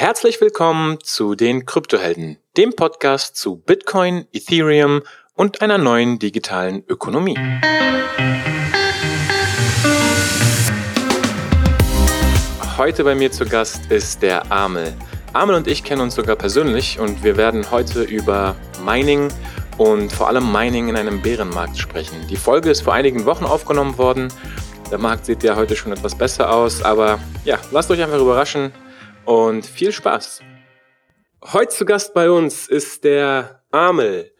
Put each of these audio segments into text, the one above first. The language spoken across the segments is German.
herzlich willkommen zu den Kryptohelden, dem Podcast zu Bitcoin, Ethereum und einer neuen digitalen Ökonomie. Heute bei mir zu Gast ist der Amel. Amel und ich kennen uns sogar persönlich und wir werden heute über Mining und vor allem Mining in einem Bärenmarkt sprechen. Die Folge ist vor einigen Wochen aufgenommen worden. Der Markt sieht ja heute schon etwas besser aus, aber ja, lasst euch einfach überraschen und viel Spaß. Heute zu Gast bei uns ist der Amel.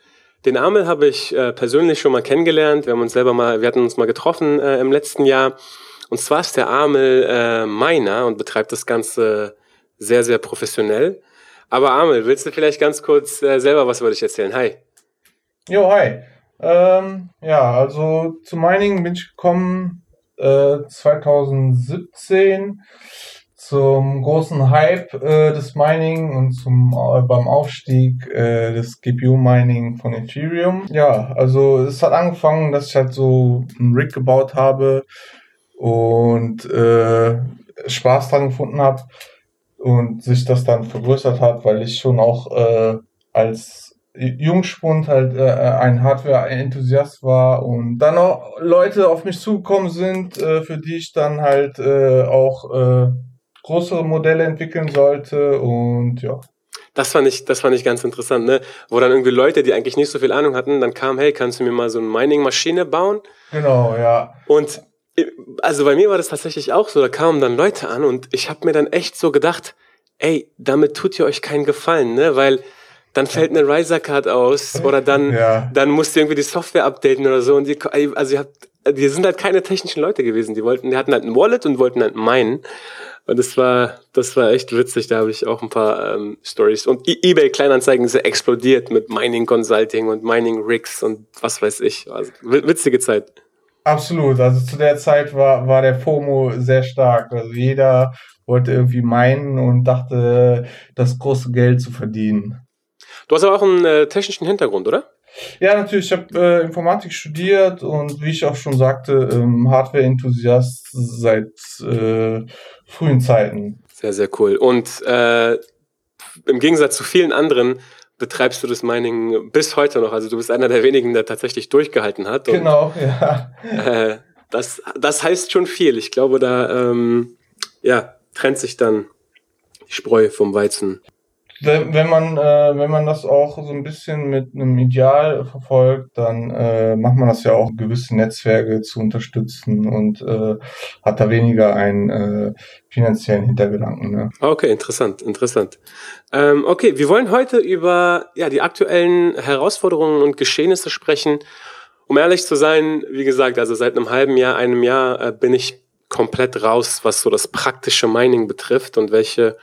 Den Amel habe ich äh, persönlich schon mal kennengelernt. Wir haben uns selber mal, wir hatten uns mal getroffen äh, im letzten Jahr. Und zwar ist der Amel äh, Miner und betreibt das Ganze sehr, sehr professionell. Aber Amel, willst du vielleicht ganz kurz äh, selber was über dich erzählen? Hi. Jo, hi. Ähm, ja, also zu Mining bin ich gekommen äh, 2017 zum großen Hype äh, des Mining und zum äh, beim Aufstieg äh, des GPU Mining von Ethereum. Ja, also es hat angefangen, dass ich halt so einen Rig gebaut habe und äh, Spaß dran gefunden habe und sich das dann vergrößert hat, weil ich schon auch äh, als Jungspund halt äh, ein Hardware-Enthusiast war und dann auch Leute auf mich zugekommen sind, äh, für die ich dann halt äh, auch äh, größere Modelle entwickeln sollte und ja. Das fand ich, das fand ich ganz interessant, ne? Wo dann irgendwie Leute, die eigentlich nicht so viel Ahnung hatten, dann kamen, hey, kannst du mir mal so eine Mining-Maschine bauen? Genau, ja. Und also bei mir war das tatsächlich auch so, da kamen dann Leute an und ich habe mir dann echt so gedacht, ey, damit tut ihr euch keinen Gefallen, ne? Weil dann fällt eine Riser-Card aus oder dann, ja. dann musst du irgendwie die Software updaten oder so. Und die, also ihr habt, die sind halt keine technischen Leute gewesen. Die wollten, die hatten halt ein Wallet und wollten halt meinen. Und das war, das war echt witzig. Da habe ich auch ein paar ähm, Stories. Und e eBay Kleinanzeigen ist ja explodiert mit Mining Consulting und Mining Rigs und was weiß ich. Also, witzige Zeit. Absolut. Also zu der Zeit war, war der FOMO sehr stark. Also jeder wollte irgendwie meinen und dachte, das große Geld zu verdienen. Du hast aber auch einen äh, technischen Hintergrund, oder? Ja, natürlich. Ich habe äh, Informatik studiert und wie ich auch schon sagte, ähm, Hardware-Enthusiast seit äh, frühen Zeiten. Sehr, sehr cool. Und äh, im Gegensatz zu vielen anderen betreibst du das Mining bis heute noch. Also du bist einer der wenigen, der tatsächlich durchgehalten hat. Und, genau, ja. Äh, das, das heißt schon viel. Ich glaube, da ähm, ja, trennt sich dann die Spreu vom Weizen wenn, wenn man äh, wenn man das auch so ein bisschen mit einem Ideal verfolgt, dann äh, macht man das ja auch, gewisse Netzwerke zu unterstützen und äh, hat da weniger einen äh, finanziellen Hintergedanken. Ne? Okay, interessant, interessant. Ähm, okay, wir wollen heute über ja die aktuellen Herausforderungen und Geschehnisse sprechen. Um ehrlich zu sein, wie gesagt, also seit einem halben Jahr, einem Jahr äh, bin ich komplett raus, was so das praktische Mining betrifft und welche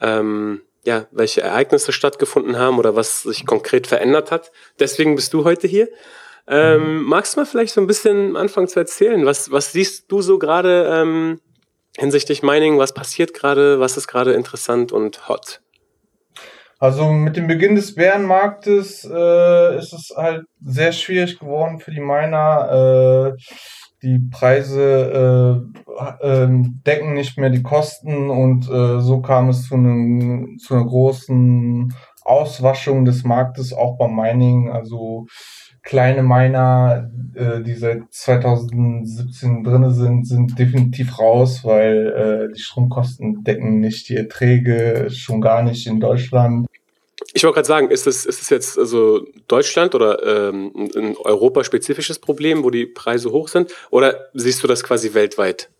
ähm, ja, welche Ereignisse stattgefunden haben oder was sich konkret verändert hat. Deswegen bist du heute hier. Ähm, mhm. Magst du mal vielleicht so ein bisschen anfangen zu erzählen? Was, was siehst du so gerade ähm, hinsichtlich Mining? Was passiert gerade? Was ist gerade interessant und hot? Also mit dem Beginn des Bärenmarktes äh, ist es halt sehr schwierig geworden für die Miner. Äh, die Preise äh, äh, decken nicht mehr die Kosten und äh, so kam es zu, einem, zu einer großen Auswaschung des Marktes auch beim Mining. Also kleine Miner, äh, die seit 2017 drinne sind, sind definitiv raus, weil äh, die Stromkosten decken nicht die Erträge, schon gar nicht in Deutschland. Ich wollte gerade sagen, ist es ist jetzt also Deutschland oder ähm, ein europaspezifisches Problem, wo die Preise hoch sind? Oder siehst du das quasi weltweit?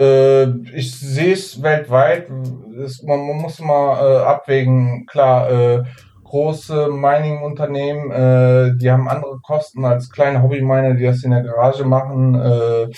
Äh, ich sehe es weltweit. Es, man, man, muss mal äh, abwägen. Klar, äh, große Mining-Unternehmen, äh, die haben andere Kosten als kleine Hobby-Miner, die das in der Garage machen. Äh,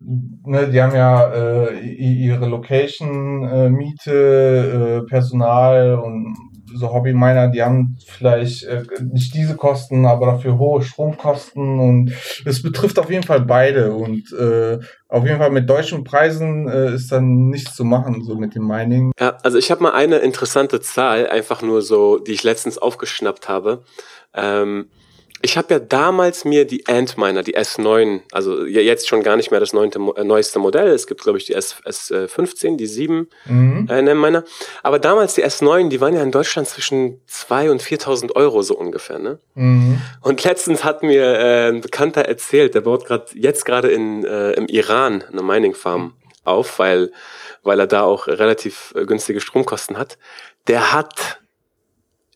ne, die haben ja äh, ihre Location, äh, Miete, äh, Personal und so Hobby-Miner, die haben vielleicht äh, nicht diese Kosten, aber dafür hohe Stromkosten und es betrifft auf jeden Fall beide und äh, auf jeden Fall mit deutschen Preisen äh, ist dann nichts zu machen, so mit dem Mining. Ja, also ich habe mal eine interessante Zahl, einfach nur so, die ich letztens aufgeschnappt habe. Ähm, Ich habe ja damals mir die Antminer, die S9, also jetzt schon gar nicht mehr das neunte, äh, neueste Modell. Es gibt, glaube ich, die S, S15, die 7 mhm. äh, Antminer. Aber damals die S9, die waren ja in Deutschland zwischen 2.000 und 4.000 Euro so ungefähr. Ne? Mhm. Und letztens hat mir äh, ein Bekannter erzählt, der baut gerade jetzt gerade in äh, im Iran eine Mining Farm auf, weil, weil er da auch relativ äh, günstige Stromkosten hat. Der hat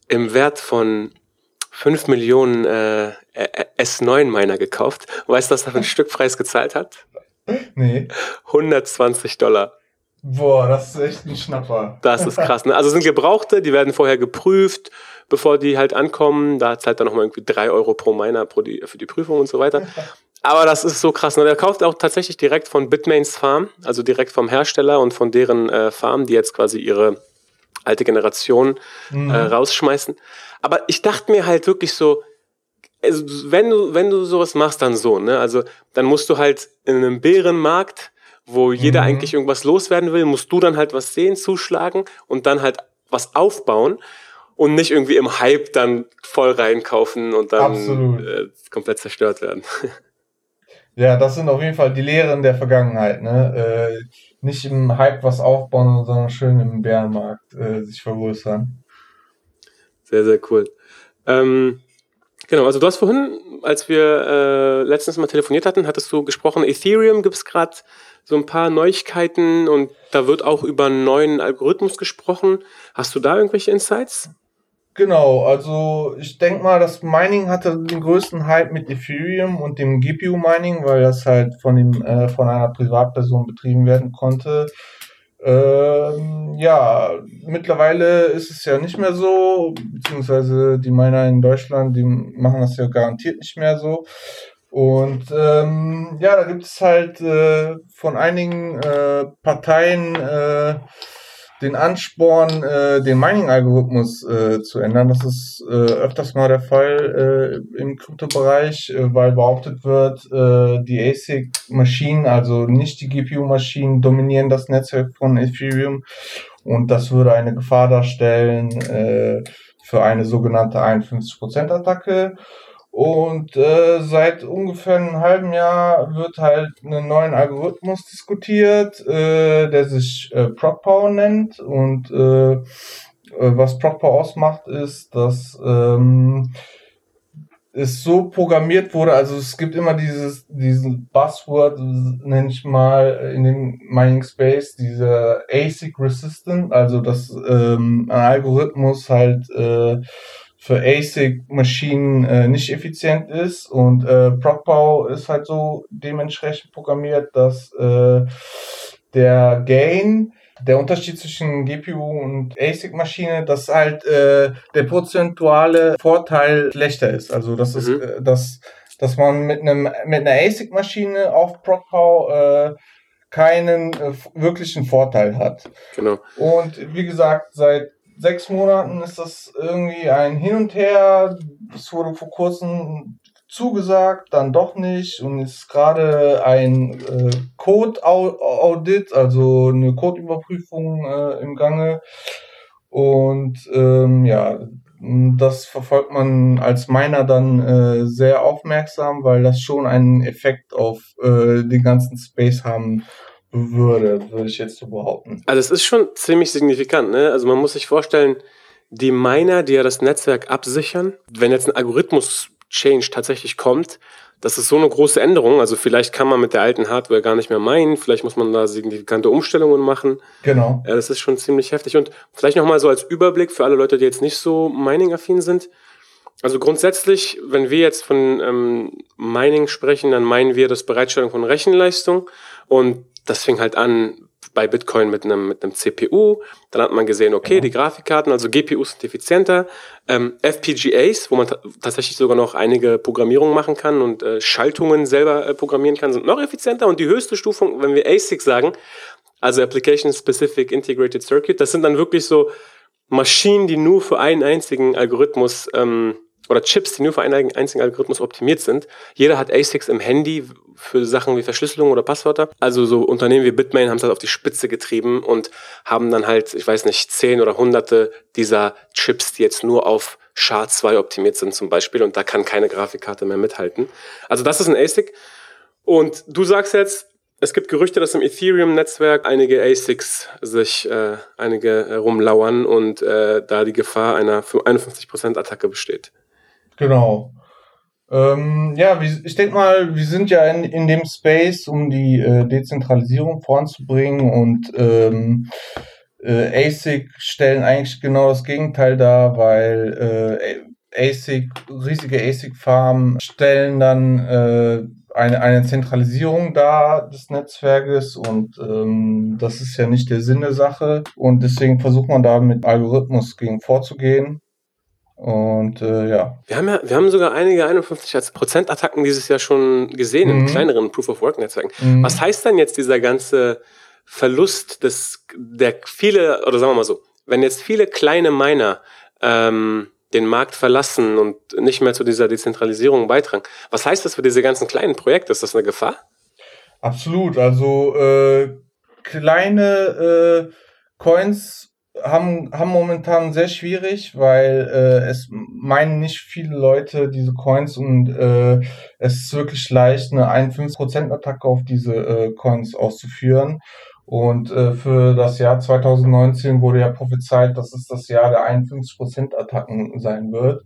im Wert von 5 Millionen äh, S9-Miner gekauft. Weißt du, was er für einen Stückpreis gezahlt hat? Nee. 120 Dollar. Boah, das ist echt ein Schnapper. Das ist krass. Ne? Also sind Gebrauchte, die werden vorher geprüft, bevor die halt ankommen. Da zahlt er nochmal irgendwie 3 Euro pro Miner pro die, für die Prüfung und so weiter. Aber das ist so krass. Ne? Der kauft auch tatsächlich direkt von Bitmains Farm, also direkt vom Hersteller und von deren äh, Farm, die jetzt quasi ihre alte Generation mhm. äh, rausschmeißen. Aber ich dachte mir halt wirklich so, also wenn du, wenn du sowas machst, dann so, ne? Also dann musst du halt in einem Bärenmarkt, wo jeder mhm. eigentlich irgendwas loswerden will, musst du dann halt was sehen, zuschlagen und dann halt was aufbauen und nicht irgendwie im Hype dann voll reinkaufen und dann äh, komplett zerstört werden. Ja, das sind auf jeden Fall die Lehren der Vergangenheit, ne? Äh, nicht im Hype was aufbauen, sondern schön im Bärenmarkt äh, sich vergrößern. Sehr, sehr cool. Ähm, genau, also du hast vorhin, als wir äh, letztens mal telefoniert hatten, hattest du gesprochen, Ethereum gibt es gerade so ein paar Neuigkeiten und da wird auch über einen neuen Algorithmus gesprochen. Hast du da irgendwelche Insights? Genau, also ich denke mal, das Mining hatte den größten Hype mit Ethereum und dem GPU-Mining, weil das halt von, dem, äh, von einer Privatperson betrieben werden konnte. Ähm, ja, mittlerweile ist es ja nicht mehr so, beziehungsweise die Miner in Deutschland, die machen das ja garantiert nicht mehr so. Und ähm, ja, da gibt es halt äh, von einigen äh, Parteien äh, den Ansporn, äh, den Mining-Algorithmus äh, zu ändern. Das ist äh, öfters mal der Fall äh, im Kryptobereich, äh, weil behauptet wird, äh, die ASIC-Maschinen, also nicht die GPU-Maschinen, dominieren das Netzwerk von Ethereum und das würde eine Gefahr darstellen für eine sogenannte 51%-Attacke. Und äh, seit ungefähr einem halben Jahr wird halt einen neuen Algorithmus diskutiert, äh, der sich äh, ProcPower nennt. Und äh, äh, was ProcPower ausmacht, ist, dass ähm, es so programmiert wurde, also es gibt immer dieses diesen Buzzword, nenne ich mal in dem Mining Space, diese ASIC Resistant, also dass ähm, ein Algorithmus halt äh, für ASIC-Maschinen äh, nicht effizient ist und äh, ProcPow ist halt so dementsprechend programmiert, dass äh, der Gain, der Unterschied zwischen GPU und ASIC-Maschine, dass halt äh, der prozentuale Vorteil schlechter ist. Also das mhm. ist, äh, dass, dass man mit einem mit einer ASIC-Maschine auf ProcPow äh, keinen äh, wirklichen Vorteil hat. Genau. Und wie gesagt, seit sechs Monaten ist das irgendwie ein Hin und Her. Es wurde vor kurzem zugesagt, dann doch nicht und ist gerade ein äh, Code-Audit, also eine Codeüberprüfung äh, im Gange. Und ähm, ja, das verfolgt man als Miner dann äh, sehr aufmerksam, weil das schon einen Effekt auf äh, den ganzen Space haben würde, würde ich jetzt so behaupten. Also es ist schon ziemlich signifikant, ne? Also man muss sich vorstellen, die Miner, die ja das Netzwerk absichern, wenn jetzt ein Algorithmus-Change tatsächlich kommt, das ist so eine große Änderung. Also vielleicht kann man mit der alten Hardware gar nicht mehr meinen, vielleicht muss man da signifikante Umstellungen machen. Genau. Ja, das ist schon ziemlich heftig. Und vielleicht nochmal so als Überblick für alle Leute, die jetzt nicht so Mining-affin sind. Also grundsätzlich, wenn wir jetzt von ähm, Mining sprechen, dann meinen wir das Bereitstellung von Rechenleistung. Und das fing halt an bei Bitcoin mit einem, mit einem CPU. Dann hat man gesehen, okay, ja. die Grafikkarten, also GPUs sind effizienter. Ähm, FPGAs, wo man tatsächlich sogar noch einige Programmierungen machen kann und äh, Schaltungen selber äh, programmieren kann, sind noch effizienter. Und die höchste Stufung, wenn wir ASIC sagen, also Application Specific Integrated Circuit, das sind dann wirklich so Maschinen, die nur für einen einzigen Algorithmus ähm, oder Chips, die nur für einen einzigen Algorithmus optimiert sind. Jeder hat ASICs im Handy für Sachen wie Verschlüsselung oder Passwörter. Also so Unternehmen wie Bitmain haben es halt auf die Spitze getrieben und haben dann halt, ich weiß nicht, zehn oder hunderte dieser Chips, die jetzt nur auf SHA-2 optimiert sind zum Beispiel und da kann keine Grafikkarte mehr mithalten. Also das ist ein ASIC. Und du sagst jetzt, es gibt Gerüchte, dass im Ethereum-Netzwerk einige ASICs sich äh, einige äh, rumlauern und äh, da die Gefahr einer 51%-Attacke besteht. Genau. Ähm, ja, ich denke mal, wir sind ja in, in dem Space, um die äh, Dezentralisierung voranzubringen und ähm, äh, ASIC stellen eigentlich genau das Gegenteil dar, weil äh, ASIC, riesige ASIC-Farmen stellen dann äh, eine, eine Zentralisierung dar des Netzwerkes und ähm, das ist ja nicht der Sinn der Sache und deswegen versucht man da mit Algorithmus gegen vorzugehen. Und äh, ja. Wir haben ja, wir haben sogar einige 51 Prozent Attacken dieses Jahr schon gesehen mhm. in kleineren Proof of Work Netzwerken. Mhm. Was heißt dann jetzt dieser ganze Verlust des, der viele, oder sagen wir mal so, wenn jetzt viele kleine Miner ähm, den Markt verlassen und nicht mehr zu dieser Dezentralisierung beitragen, was heißt das für diese ganzen kleinen Projekte? Ist das eine Gefahr? Absolut. Also äh, kleine äh, Coins haben, haben momentan sehr schwierig, weil äh, es meinen nicht viele Leute diese Coins und äh, es ist wirklich leicht, eine 51% Attacke auf diese äh, Coins auszuführen. Und äh, für das Jahr 2019 wurde ja prophezeit, dass es das Jahr der 51% Attacken sein wird.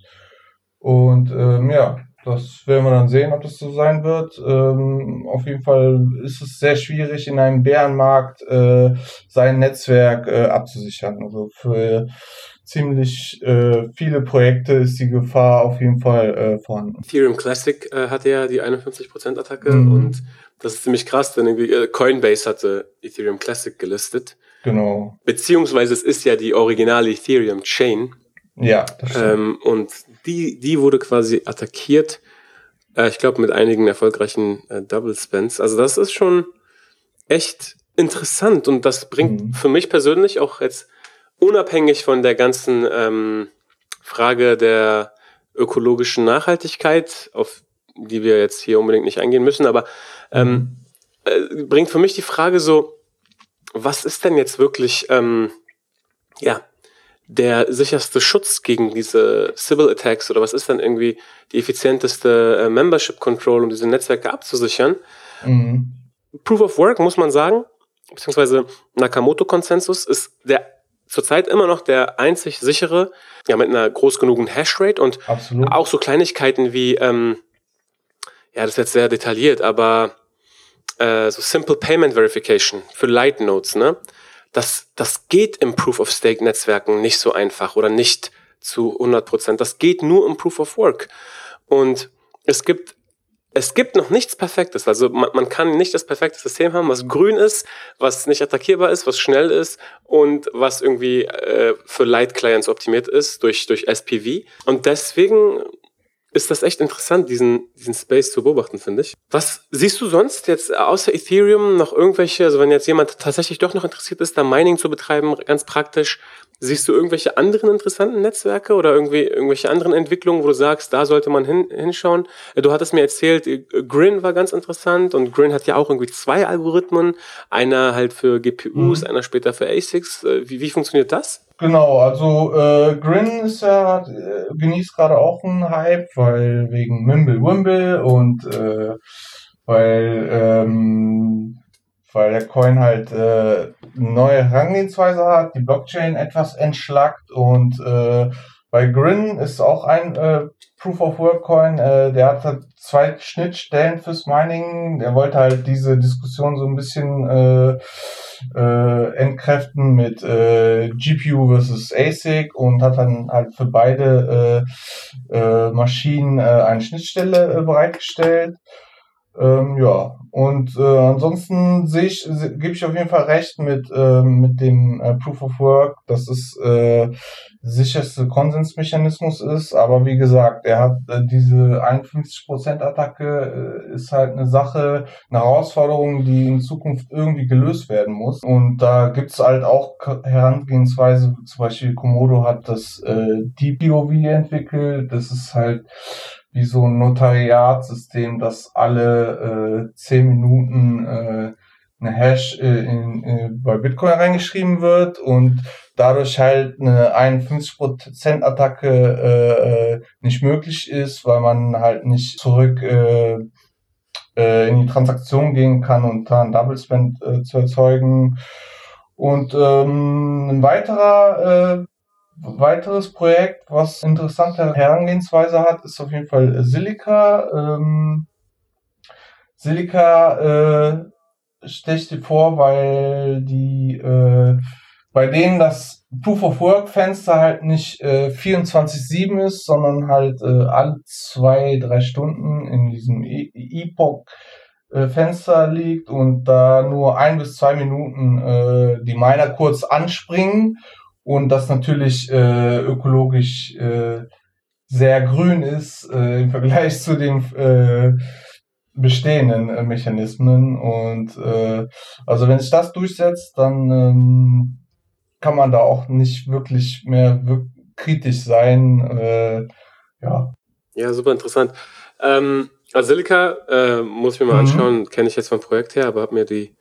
Und ähm, ja, das werden wir dann sehen, ob das so sein wird. Ähm, auf jeden Fall ist es sehr schwierig, in einem Bärenmarkt äh, sein Netzwerk äh, abzusichern. Also für ziemlich äh, viele Projekte ist die Gefahr auf jeden Fall äh, vorhanden. Ethereum Classic äh, hatte ja die 51% Attacke mhm. und das ist ziemlich krass, denn irgendwie äh, Coinbase hatte Ethereum Classic gelistet. Genau. Beziehungsweise es ist ja die originale Ethereum Chain. Ja, das stimmt. Ähm, und die, die wurde quasi attackiert. Äh, ich glaube, mit einigen erfolgreichen äh, Double Spends. Also das ist schon echt interessant und das bringt mhm. für mich persönlich auch jetzt unabhängig von der ganzen ähm, Frage der ökologischen Nachhaltigkeit, auf die wir jetzt hier unbedingt nicht eingehen müssen, aber ähm, äh, bringt für mich die Frage so, was ist denn jetzt wirklich, ähm, ja, der sicherste Schutz gegen diese Civil Attacks oder was ist dann irgendwie die effizienteste äh, Membership Control, um diese Netzwerke abzusichern? Mhm. Proof of Work, muss man sagen, beziehungsweise Nakamoto-Konsensus ist der zurzeit immer noch der einzig sichere, ja, mit einer groß genugen Hashrate und Absolut. auch so Kleinigkeiten wie, ähm, ja, das ist jetzt sehr detailliert, aber äh, so Simple Payment Verification für Light Nodes, ne? Das, das geht im Proof of Stake Netzwerken nicht so einfach oder nicht zu 100 Prozent. Das geht nur im Proof of Work. Und es gibt es gibt noch nichts Perfektes. Also man, man, kann nicht das perfekte System haben, was grün ist, was nicht attackierbar ist, was schnell ist und was irgendwie äh, für Light Clients optimiert ist durch, durch SPV. Und deswegen ist das echt interessant, diesen, diesen Space zu beobachten, finde ich. Was siehst du sonst jetzt außer Ethereum noch irgendwelche, also wenn jetzt jemand tatsächlich doch noch interessiert ist, da Mining zu betreiben, ganz praktisch, siehst du irgendwelche anderen interessanten Netzwerke oder irgendwie irgendwelche anderen Entwicklungen, wo du sagst, da sollte man hin, hinschauen? Du hattest mir erzählt, Grin war ganz interessant und Grin hat ja auch irgendwie zwei Algorithmen, einer halt für GPUs, mhm. einer später für ASICs. Wie, wie funktioniert das? Genau, also äh, Grin ist ja, äh, genießt gerade auch einen Hype, weil wegen Mimble Wimble und äh, weil ähm, weil der Coin halt äh, neue Herangehensweise hat, die Blockchain etwas entschlackt und äh, bei Grin ist auch ein äh, Proof of Work Coin, äh, der hat halt zwei Schnittstellen fürs Mining. Der wollte halt diese Diskussion so ein bisschen äh, äh, entkräften mit äh, GPU versus ASIC und hat dann halt für beide äh, äh, Maschinen äh, eine Schnittstelle äh, bereitgestellt. Ähm, ja, und äh, ansonsten sehe ich, gebe ich auf jeden Fall recht mit, äh, mit dem äh, Proof of Work, dass es äh, sicherste Konsensmechanismus ist. Aber wie gesagt, er hat äh, diese 51% Attacke äh, ist halt eine Sache, eine Herausforderung, die in Zukunft irgendwie gelöst werden muss. Und da gibt's halt auch Herangehensweise, zum Beispiel Komodo hat das äh, DPOV entwickelt. Das ist halt wie so ein Notariatssystem, dass alle äh, zehn Minuten äh, eine Hash äh, in, äh, bei Bitcoin reingeschrieben wird und dadurch halt eine 51% Attacke äh, äh, nicht möglich ist, weil man halt nicht zurück äh, äh, in die Transaktion gehen kann und da ein Double Spend äh, zu erzeugen. Und ähm, ein weiterer äh, weiteres Projekt, was interessante Herangehensweise hat, ist auf jeden Fall Silica. Ähm, Silica äh, stecht dir vor, weil die äh, bei denen das Proof of Work Fenster halt nicht äh, 24/7 ist, sondern halt äh, alle zwei drei Stunden in diesem e Epoch äh, Fenster liegt und da nur ein bis zwei Minuten äh, die Miner kurz anspringen und das natürlich äh, ökologisch äh, sehr grün ist äh, im Vergleich zu den äh, bestehenden äh, Mechanismen und äh, also wenn sich das durchsetzt, dann ähm, kann man da auch nicht wirklich mehr wirklich kritisch sein. Äh, ja. Ja, super interessant. Ähm, Asilica äh, muss ich mir mal mhm. anschauen, kenne ich jetzt vom Projekt her, aber habe mir die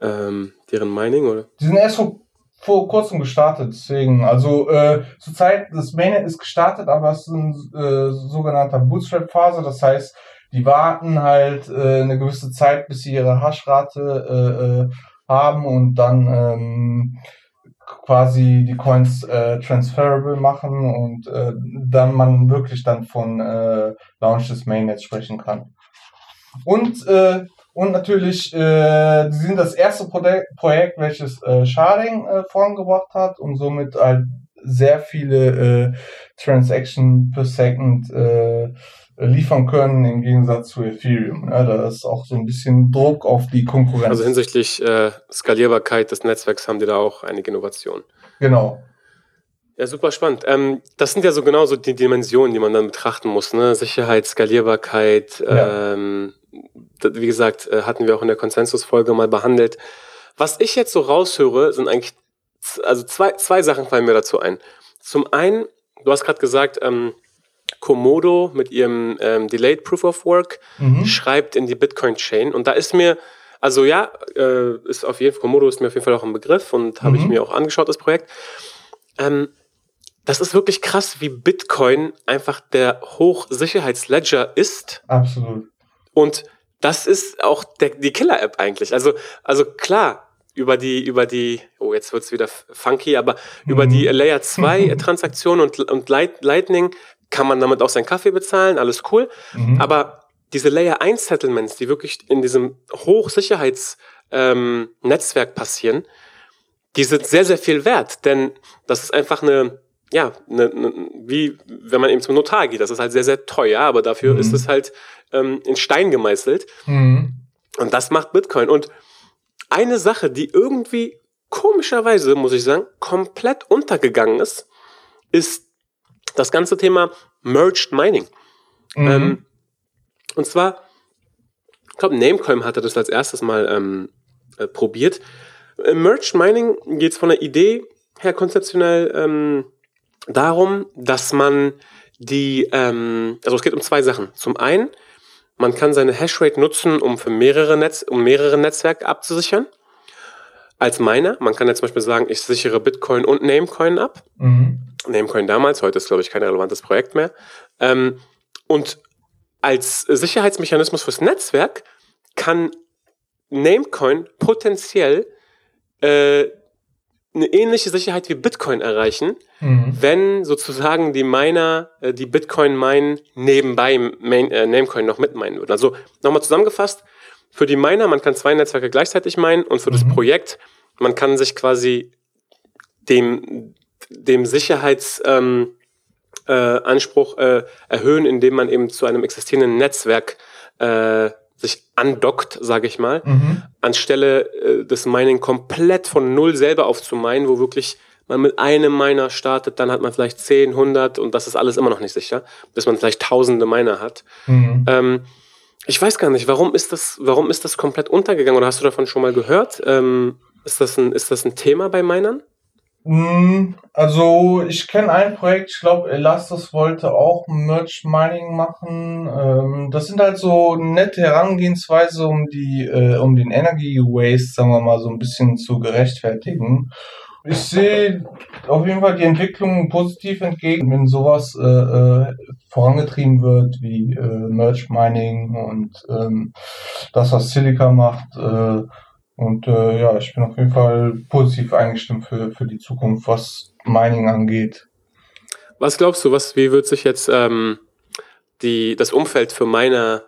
ähm, deren Mining oder? Die sind erst vor vor kurzem gestartet, deswegen. Also äh, zurzeit, das Mainnet ist gestartet, aber es ist ein äh, sogenannter Bootstrap-Phase. Das heißt, die warten halt äh, eine gewisse Zeit, bis sie ihre Hashrate äh, äh, haben und dann ähm, quasi die Coins äh, transferable machen und äh, dann man wirklich dann von äh, Launch des Mainnets sprechen kann. Und äh, und natürlich, äh, sie sind das erste Projek Projekt, welches äh, Sharding äh, vorangebracht hat und somit halt sehr viele äh, Transaction per Second äh, liefern können im Gegensatz zu Ethereum. Ja, da ist auch so ein bisschen Druck auf die Konkurrenz. Also hinsichtlich äh, Skalierbarkeit des Netzwerks haben die da auch einige Innovationen. Genau. Ja, super spannend. Ähm, das sind ja so genauso die Dimensionen, die man dann betrachten muss. Ne? Sicherheit, Skalierbarkeit, ja. ähm, wie gesagt, äh, hatten wir auch in der Konsensusfolge mal behandelt. Was ich jetzt so raushöre, sind eigentlich, also zwei, zwei Sachen fallen mir dazu ein. Zum einen, du hast gerade gesagt, ähm, Komodo mit ihrem ähm, Delayed Proof of Work mhm. schreibt in die Bitcoin Chain und da ist mir, also ja, äh, ist auf jeden Fall, Komodo ist mir auf jeden Fall auch ein Begriff und habe mhm. ich mir auch angeschaut, das Projekt. Ähm, das ist wirklich krass, wie Bitcoin einfach der Hochsicherheitsledger ist. Absolut. Und das ist auch der, die Killer-App eigentlich. Also, also klar, über die, über die, oh, jetzt wird's wieder funky, aber mhm. über die mhm. Layer 2 Transaktionen und, und Lightning kann man damit auch seinen Kaffee bezahlen, alles cool. Mhm. Aber diese Layer 1 Settlements, die wirklich in diesem Hochsicherheitsnetzwerk ähm, passieren, die sind sehr, sehr viel wert, denn das ist einfach eine, ja, eine, eine, wie wenn man eben zum Notar geht. Das ist halt sehr, sehr teuer, aber dafür mhm. ist es halt ähm, in Stein gemeißelt. Mhm. Und das macht Bitcoin. Und eine Sache, die irgendwie komischerweise, muss ich sagen, komplett untergegangen ist, ist das ganze Thema Merged Mining. Mhm. Ähm, und zwar, ich glaube, Namecoin hatte das als erstes mal ähm, äh, probiert. Im Merged Mining geht es von der Idee her konzeptionell ähm, darum, dass man die, ähm, also es geht um zwei Sachen. Zum einen man kann seine Hashrate nutzen, um für mehrere Netz, um mehrere Netzwerke abzusichern. Als Miner. Man kann jetzt zum Beispiel sagen, ich sichere Bitcoin und Namecoin ab. Mhm. Namecoin damals, heute ist, glaube ich, kein relevantes Projekt mehr. Ähm, und als Sicherheitsmechanismus fürs Netzwerk kann Namecoin potenziell äh, eine ähnliche Sicherheit wie Bitcoin erreichen, mhm. wenn sozusagen die Miner, äh, die Bitcoin meinen, nebenbei Main, äh, Namecoin noch mit meinen würden. Also nochmal zusammengefasst, für die Miner, man kann zwei Netzwerke gleichzeitig meinen und für mhm. das Projekt, man kann sich quasi dem, dem Sicherheitsanspruch ähm, äh, äh, erhöhen, indem man eben zu einem existierenden Netzwerk äh, sich andockt, sage ich mal, mhm. anstelle äh, das Mining komplett von Null selber aufzuminen, wo wirklich man mit einem Miner startet, dann hat man vielleicht 10, 100 und das ist alles immer noch nicht sicher, bis man vielleicht tausende Miner hat. Mhm. Ähm, ich weiß gar nicht, warum ist das, warum ist das komplett untergegangen oder hast du davon schon mal gehört? Ähm, ist, das ein, ist das ein Thema bei Minern? Hm, also ich kenne ein Projekt, ich glaube Elastos wollte auch Merge Mining machen. Ähm, das sind halt so nette Herangehensweise, um die, äh, um den Energy Waste, sagen wir mal, so ein bisschen zu gerechtfertigen. ich sehe auf jeden Fall die Entwicklung positiv entgegen, wenn sowas äh, äh, vorangetrieben wird wie äh, Merge Mining und ähm, das, was Silica macht. Äh, und äh, ja, ich bin auf jeden Fall positiv eingestimmt für, für die Zukunft, was Mining angeht. Was glaubst du, was, wie wird sich jetzt ähm, die, das Umfeld für Miner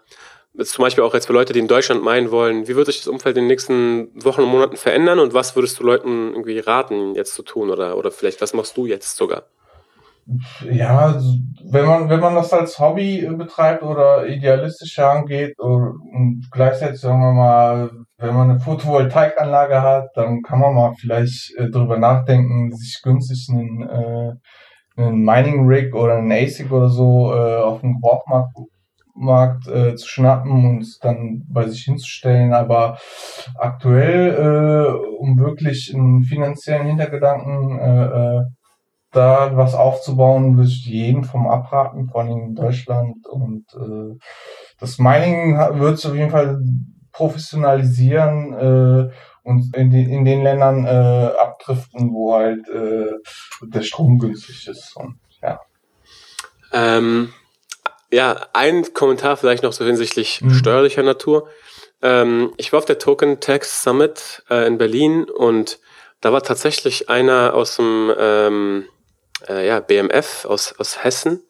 zum Beispiel auch jetzt für Leute, die in Deutschland meinen wollen, wie wird sich das Umfeld in den nächsten Wochen und Monaten verändern und was würdest du Leuten irgendwie raten, jetzt zu tun oder, oder vielleicht was machst du jetzt sogar? Ja, wenn man, wenn man das als Hobby äh, betreibt oder idealistisch angeht und gleichzeitig, sagen wir mal, wenn man eine Photovoltaikanlage hat, dann kann man mal vielleicht äh, drüber nachdenken, sich günstig einen, äh, einen Mining Rig oder einen ASIC oder so äh, auf dem Gebrauchmarkt Markt äh, zu schnappen und es dann bei sich hinzustellen. Aber aktuell, äh, um wirklich einen finanziellen Hintergedanken äh, äh, da was aufzubauen, würde ich jeden vom abraten, vor allem in Deutschland. Und äh, das Mining wird es auf jeden Fall professionalisieren äh, und in, die, in den Ländern äh, abdriften, wo halt äh, der Strom günstig ist. Und, ja. Ähm, ja, ein Kommentar vielleicht noch so hinsichtlich mhm. steuerlicher Natur. Ähm, ich war auf der Token Tax Summit äh, in Berlin und da war tatsächlich einer aus dem ähm, äh, ja, BMF aus, aus Hessen,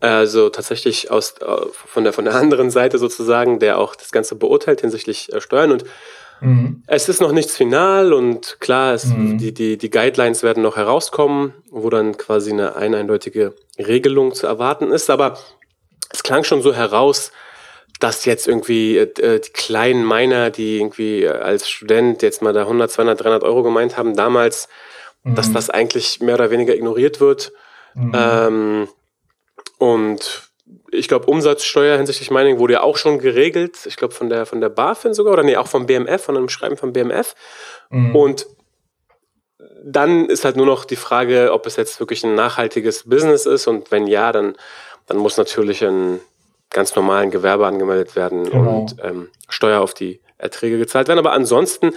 also tatsächlich aus, äh, von, der, von der anderen Seite sozusagen, der auch das Ganze beurteilt hinsichtlich äh, Steuern und mhm. Es ist noch nichts final und klar, es, mhm. die, die, die Guidelines werden noch herauskommen, wo dann quasi eine eindeutige Regelung zu erwarten ist. Aber es klang schon so heraus, dass jetzt irgendwie äh, die kleinen Miner, die irgendwie als Student jetzt mal da 100, 200, 300 Euro gemeint haben, damals, mhm. dass das eigentlich mehr oder weniger ignoriert wird. Mhm. Ähm, und ich glaube, Umsatzsteuer hinsichtlich Mining wurde ja auch schon geregelt. Ich glaube, von der, von der BaFin sogar, oder nee, auch vom BMF, von einem Schreiben vom BMF. Mhm. Und dann ist halt nur noch die Frage, ob es jetzt wirklich ein nachhaltiges Business ist und wenn ja, dann dann muss natürlich ein ganz normalen Gewerbe angemeldet werden genau. und ähm, Steuer auf die Erträge gezahlt werden. Aber ansonsten,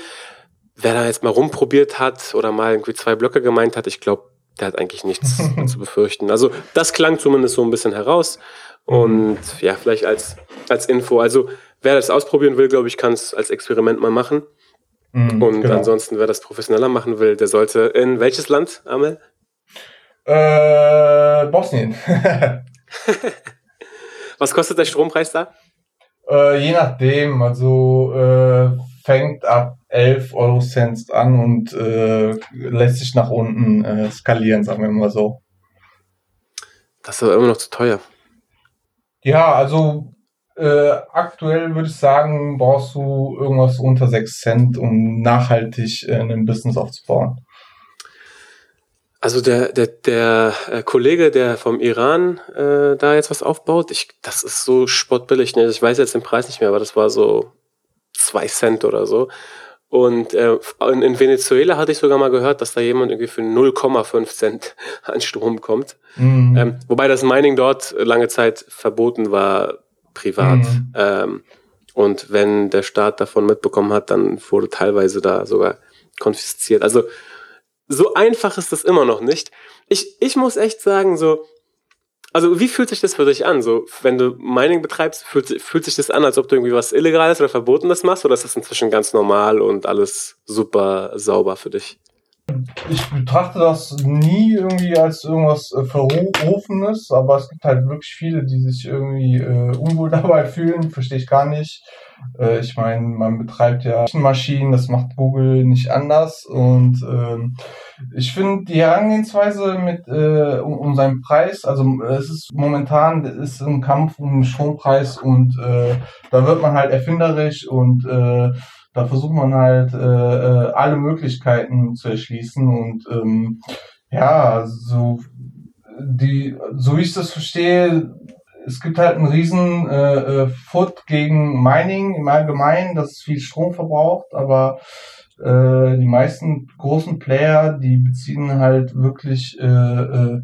wer da jetzt mal rumprobiert hat oder mal irgendwie zwei Blöcke gemeint hat, ich glaube, der hat eigentlich nichts zu befürchten. Also das klang zumindest so ein bisschen heraus. Und ja, vielleicht als, als Info. Also wer das ausprobieren will, glaube ich, kann es als Experiment mal machen. Mhm, und genau. ansonsten, wer das professioneller machen will, der sollte in welches Land, Amel? Äh, Bosnien. Was kostet der Strompreis da? Äh, je nachdem, also äh, fängt ab 11 Euro Cent an und äh, lässt sich nach unten äh, skalieren, sagen wir mal so. Das ist aber immer noch zu teuer. Ja, also äh, aktuell würde ich sagen, brauchst du irgendwas unter 6 Cent, um nachhaltig äh, ein Business aufzubauen. Also der, der, der äh, Kollege, der vom Iran äh, da jetzt was aufbaut, ich, das ist so spottbillig. Ne? Ich weiß jetzt den Preis nicht mehr, aber das war so zwei Cent oder so. Und äh, in, Venezuela hatte ich sogar mal gehört, dass da jemand irgendwie für 0,5 Cent an Strom kommt. Mhm. Ähm, wobei das Mining dort lange Zeit verboten war, privat. Mhm. Ähm, und wenn der Staat davon mitbekommen hat, dann wurde teilweise da sogar konfisziert. Also so einfach ist das immer noch nicht. Ich, ich muss echt sagen, so, also wie fühlt sich das für dich an? So, wenn du Mining betreibst, fühlt, fühlt sich das an, als ob du irgendwie was Illegales oder Verbotenes machst, oder ist das inzwischen ganz normal und alles super sauber für dich? Ich betrachte das nie irgendwie als irgendwas äh, Verrufenes, aber es gibt halt wirklich viele, die sich irgendwie äh, unwohl dabei fühlen, verstehe ich gar nicht. Äh, ich meine, man betreibt ja Maschinen, das macht Google nicht anders und ähm, ich finde die Herangehensweise mit äh, um, um seinen Preis, also es ist momentan ist ein Kampf um den Strompreis und äh, da wird man halt erfinderisch und äh, da versucht man halt äh, äh, alle Möglichkeiten zu erschließen und ähm, ja, so die, so wie ich das verstehe, es gibt halt einen riesen äh, äh, Foot gegen Mining im Allgemeinen, das viel Strom verbraucht, aber äh, die meisten großen Player, die beziehen halt wirklich äh, äh,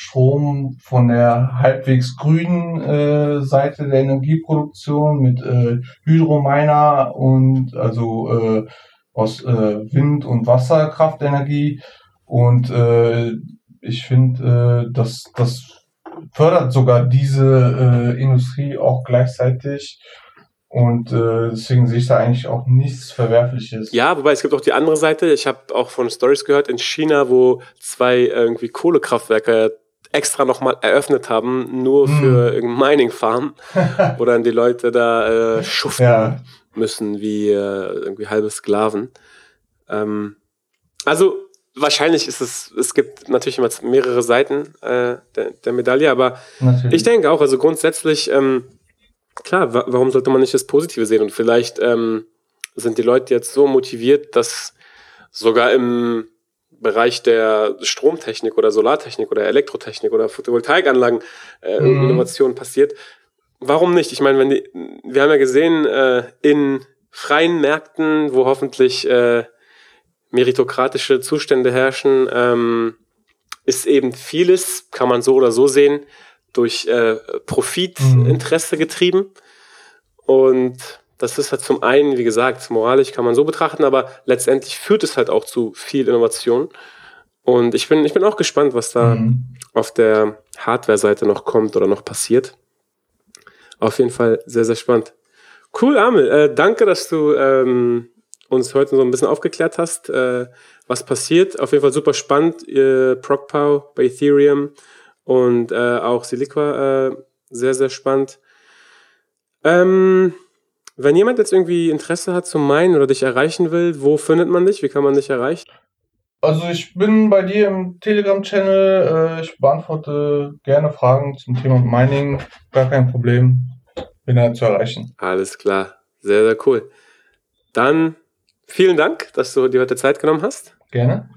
Strom von der halbwegs grünen äh, Seite der Energieproduktion mit äh, Hydrominer und also äh, aus äh, Wind- und Wasserkraftenergie. Und äh, ich finde, äh, dass das fördert sogar diese äh, Industrie auch gleichzeitig. Und äh, deswegen sehe ich da eigentlich auch nichts Verwerfliches. Ja, wobei es gibt auch die andere Seite. Ich habe auch von Stories gehört in China, wo zwei irgendwie Kohlekraftwerke extra nochmal eröffnet haben, nur hm. für irgendein Mining Farm, wo dann die Leute da äh, schuften ja. müssen wie äh, irgendwie halbe Sklaven. Ähm, also wahrscheinlich ist es, es gibt natürlich immer mehrere Seiten äh, der, der, Medaille, aber natürlich. ich denke auch, also grundsätzlich, ähm, klar, wa warum sollte man nicht das Positive sehen? Und vielleicht ähm, sind die Leute jetzt so motiviert, dass sogar im Bereich der Stromtechnik oder Solartechnik oder Elektrotechnik oder Photovoltaikanlagen äh, mhm. Innovation passiert. Warum nicht? Ich meine, wenn die, wir haben ja gesehen, äh, in freien Märkten, wo hoffentlich äh, meritokratische Zustände herrschen, ähm, ist eben vieles, kann man so oder so sehen, durch äh, Profitinteresse mhm. getrieben. Und das ist halt zum einen, wie gesagt, moralisch kann man so betrachten, aber letztendlich führt es halt auch zu viel Innovation. Und ich bin, ich bin auch gespannt, was da mhm. auf der Hardware-Seite noch kommt oder noch passiert. Auf jeden Fall sehr, sehr spannend. Cool, Amel. Äh, danke, dass du ähm, uns heute so ein bisschen aufgeklärt hast, äh, was passiert. Auf jeden Fall super spannend. Äh, ProcPow bei Ethereum und äh, auch Siliqua äh, sehr, sehr spannend. Ähm, wenn jemand jetzt irgendwie Interesse hat zu meinen oder dich erreichen will, wo findet man dich? Wie kann man dich erreichen? Also ich bin bei dir im Telegram-Channel. Äh, ich beantworte gerne Fragen zum Thema Mining. Gar kein Problem. Bin da zu erreichen. Alles klar. Sehr, sehr cool. Dann vielen Dank, dass du dir heute Zeit genommen hast. Gerne.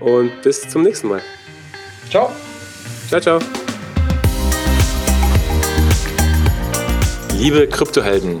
Und bis zum nächsten Mal. Ciao. Ciao, ciao. Liebe Kryptohelden,